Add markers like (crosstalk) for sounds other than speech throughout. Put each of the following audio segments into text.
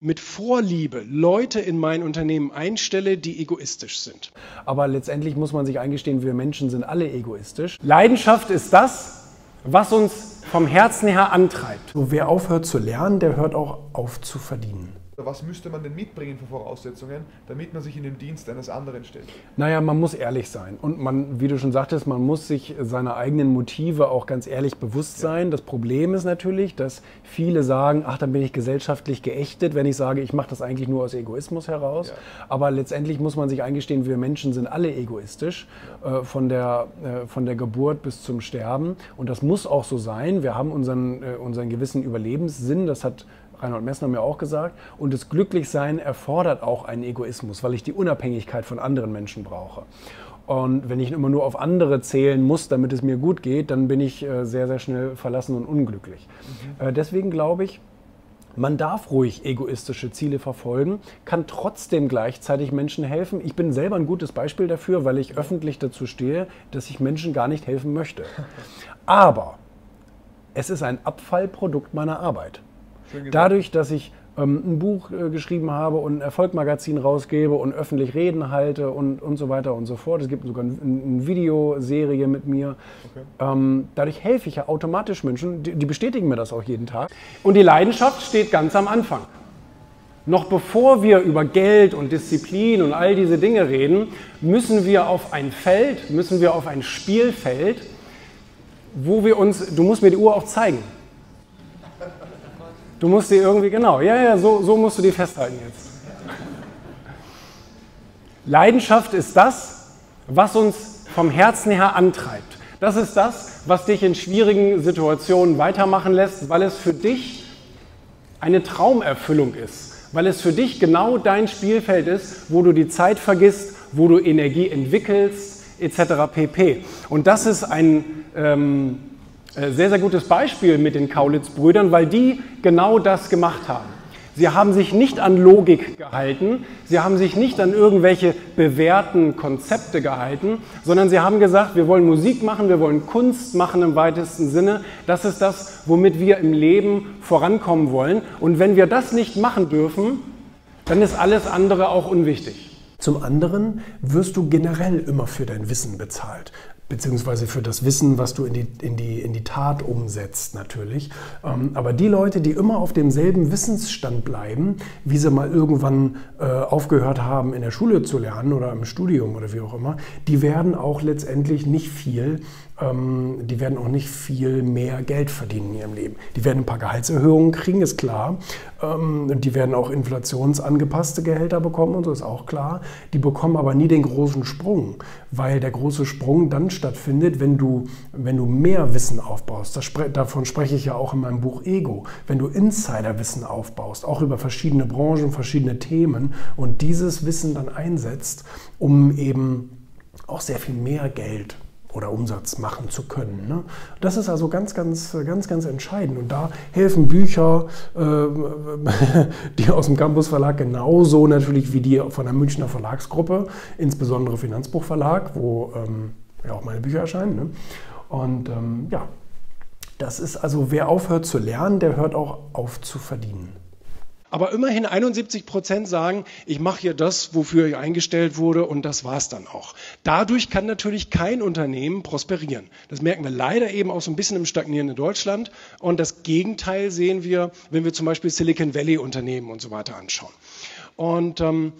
mit Vorliebe Leute in mein Unternehmen einstelle, die egoistisch sind. Aber letztendlich muss man sich eingestehen, wir Menschen sind alle egoistisch. Leidenschaft ist das, was uns vom Herzen her antreibt. So, wer aufhört zu lernen, der hört auch auf zu verdienen. Was müsste man denn mitbringen für Voraussetzungen, damit man sich in den Dienst eines anderen stellt? Naja, man muss ehrlich sein. Und man, wie du schon sagtest, man muss sich seiner eigenen Motive auch ganz ehrlich bewusst sein. Das Problem ist natürlich, dass viele sagen, ach, dann bin ich gesellschaftlich geächtet, wenn ich sage, ich mache das eigentlich nur aus Egoismus heraus. Ja. Aber letztendlich muss man sich eingestehen, wir Menschen sind alle egoistisch, ja. äh, von, der, äh, von der Geburt bis zum Sterben. Und das muss auch so sein. Wir haben unseren, äh, unseren gewissen Überlebenssinn, das hat Reinhold Messner mir auch gesagt. Und das Glücklichsein erfordert auch einen Egoismus, weil ich die Unabhängigkeit von anderen Menschen brauche. Und wenn ich immer nur auf andere zählen muss, damit es mir gut geht, dann bin ich äh, sehr, sehr schnell verlassen und unglücklich. Mhm. Äh, deswegen glaube ich, man darf ruhig egoistische Ziele verfolgen, kann trotzdem gleichzeitig Menschen helfen. Ich bin selber ein gutes Beispiel dafür, weil ich öffentlich dazu stehe, dass ich Menschen gar nicht helfen möchte. (laughs) Aber es ist ein Abfallprodukt meiner Arbeit. Dadurch, dass ich ähm, ein Buch äh, geschrieben habe und ein Erfolgmagazin rausgebe und öffentlich Reden halte und, und so weiter und so fort. Es gibt sogar eine ein Videoserie mit mir. Okay. Ähm, dadurch helfe ich ja automatisch Menschen, die, die bestätigen mir das auch jeden Tag. Und die Leidenschaft steht ganz am Anfang. Noch bevor wir über Geld und Disziplin und all diese Dinge reden, müssen wir auf ein Feld, müssen wir auf ein Spielfeld, wo wir uns, du musst mir die Uhr auch zeigen, Du musst die irgendwie, genau, ja, ja, so, so musst du die festhalten jetzt. Leidenschaft ist das, was uns vom Herzen her antreibt. Das ist das, was dich in schwierigen Situationen weitermachen lässt, weil es für dich eine Traumerfüllung ist, weil es für dich genau dein Spielfeld ist, wo du die Zeit vergisst, wo du Energie entwickelst, etc. pp. Und das ist ein, ähm, äh, sehr, sehr gutes Beispiel mit den Kaulitz-Brüdern, weil die genau das gemacht haben. Sie haben sich nicht an Logik gehalten, sie haben sich nicht an irgendwelche bewährten Konzepte gehalten, sondern sie haben gesagt, wir wollen Musik machen, wir wollen Kunst machen im weitesten Sinne. Das ist das, womit wir im Leben vorankommen wollen. Und wenn wir das nicht machen dürfen, dann ist alles andere auch unwichtig. Zum anderen wirst du generell immer für dein Wissen bezahlt beziehungsweise für das Wissen, was du in die, in die, in die Tat umsetzt natürlich. Ähm, aber die Leute, die immer auf demselben Wissensstand bleiben, wie sie mal irgendwann äh, aufgehört haben, in der Schule zu lernen oder im Studium oder wie auch immer, die werden auch letztendlich nicht viel ähm, die werden auch nicht viel mehr Geld verdienen in ihrem Leben. Die werden ein paar Gehaltserhöhungen kriegen, ist klar. Ähm, die werden auch inflationsangepasste Gehälter bekommen und so ist auch klar. Die bekommen aber nie den großen Sprung, weil der große Sprung dann stattfindet, wenn du, wenn du mehr Wissen aufbaust. Das, davon spreche ich ja auch in meinem Buch Ego. Wenn du Insiderwissen aufbaust, auch über verschiedene Branchen, verschiedene Themen und dieses Wissen dann einsetzt, um eben auch sehr viel mehr Geld oder Umsatz machen zu können. Ne? Das ist also ganz, ganz, ganz, ganz entscheidend. Und da helfen Bücher, äh, (laughs) die aus dem Campus Verlag genauso natürlich wie die von der Münchner Verlagsgruppe, insbesondere Finanzbuchverlag, wo ähm, ja auch meine Bücher erscheinen. Ne? Und ähm, ja, das ist also, wer aufhört zu lernen, der hört auch auf zu verdienen. Aber immerhin 71 Prozent sagen, ich mache hier das, wofür ich eingestellt wurde und das war's dann auch. Dadurch kann natürlich kein Unternehmen prosperieren. Das merken wir leider eben auch so ein bisschen im stagnierenden Deutschland. Und das Gegenteil sehen wir, wenn wir zum Beispiel Silicon Valley Unternehmen und so weiter anschauen. Und ähm,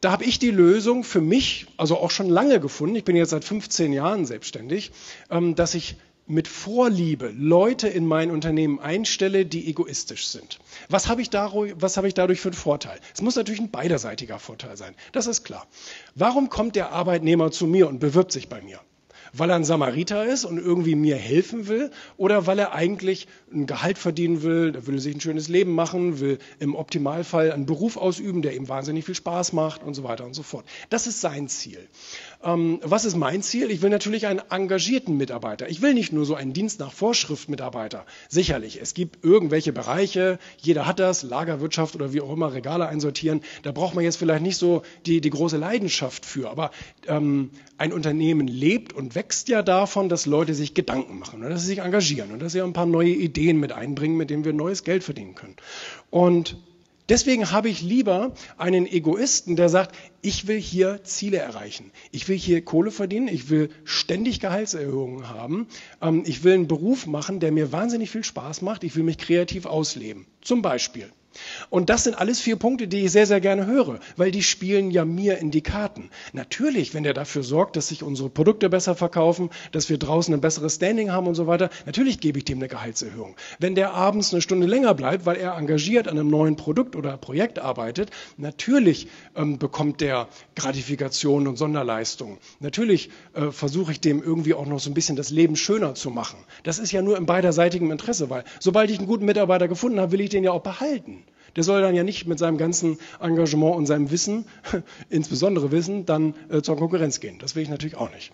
da habe ich die Lösung für mich, also auch schon lange gefunden, ich bin jetzt seit 15 Jahren selbstständig, ähm, dass ich mit Vorliebe Leute in mein Unternehmen einstelle, die egoistisch sind. Was habe ich, dadurch, ich dadurch für einen Vorteil? Es muss natürlich ein beiderseitiger Vorteil sein. Das ist klar. Warum kommt der Arbeitnehmer zu mir und bewirbt sich bei mir? weil er ein Samariter ist und irgendwie mir helfen will oder weil er eigentlich ein Gehalt verdienen will, der will sich ein schönes Leben machen, will im Optimalfall einen Beruf ausüben, der ihm wahnsinnig viel Spaß macht und so weiter und so fort. Das ist sein Ziel. Ähm, was ist mein Ziel? Ich will natürlich einen engagierten Mitarbeiter. Ich will nicht nur so einen Dienst nach Vorschrift Mitarbeiter. Sicherlich, es gibt irgendwelche Bereiche, jeder hat das, Lagerwirtschaft oder wie auch immer, Regale einsortieren. Da braucht man jetzt vielleicht nicht so die, die große Leidenschaft für. Aber ähm, ein Unternehmen lebt und wächst ja davon, dass Leute sich Gedanken machen und dass sie sich engagieren und dass sie ein paar neue Ideen mit einbringen, mit denen wir neues Geld verdienen können. Und Deswegen habe ich lieber einen Egoisten, der sagt, ich will hier Ziele erreichen. Ich will hier Kohle verdienen. Ich will ständig Gehaltserhöhungen haben. Ähm, ich will einen Beruf machen, der mir wahnsinnig viel Spaß macht. Ich will mich kreativ ausleben. Zum Beispiel. Und das sind alles vier Punkte, die ich sehr, sehr gerne höre, weil die spielen ja mir in die Karten. Natürlich, wenn der dafür sorgt, dass sich unsere Produkte besser verkaufen, dass wir draußen ein besseres Standing haben und so weiter, natürlich gebe ich dem eine Gehaltserhöhung. Wenn der abends eine Stunde länger bleibt, weil er engagiert an einem neuen Produkt oder Projekt arbeitet, natürlich ähm, bekommt der Gratifikation und Sonderleistungen. Natürlich äh, versuche ich dem irgendwie auch noch so ein bisschen das Leben schöner zu machen. Das ist ja nur im beiderseitigem Interesse, weil sobald ich einen guten Mitarbeiter gefunden habe, will ich den ja auch behalten. Der soll dann ja nicht mit seinem ganzen Engagement und seinem Wissen, (laughs) insbesondere Wissen, dann äh, zur Konkurrenz gehen. Das will ich natürlich auch nicht.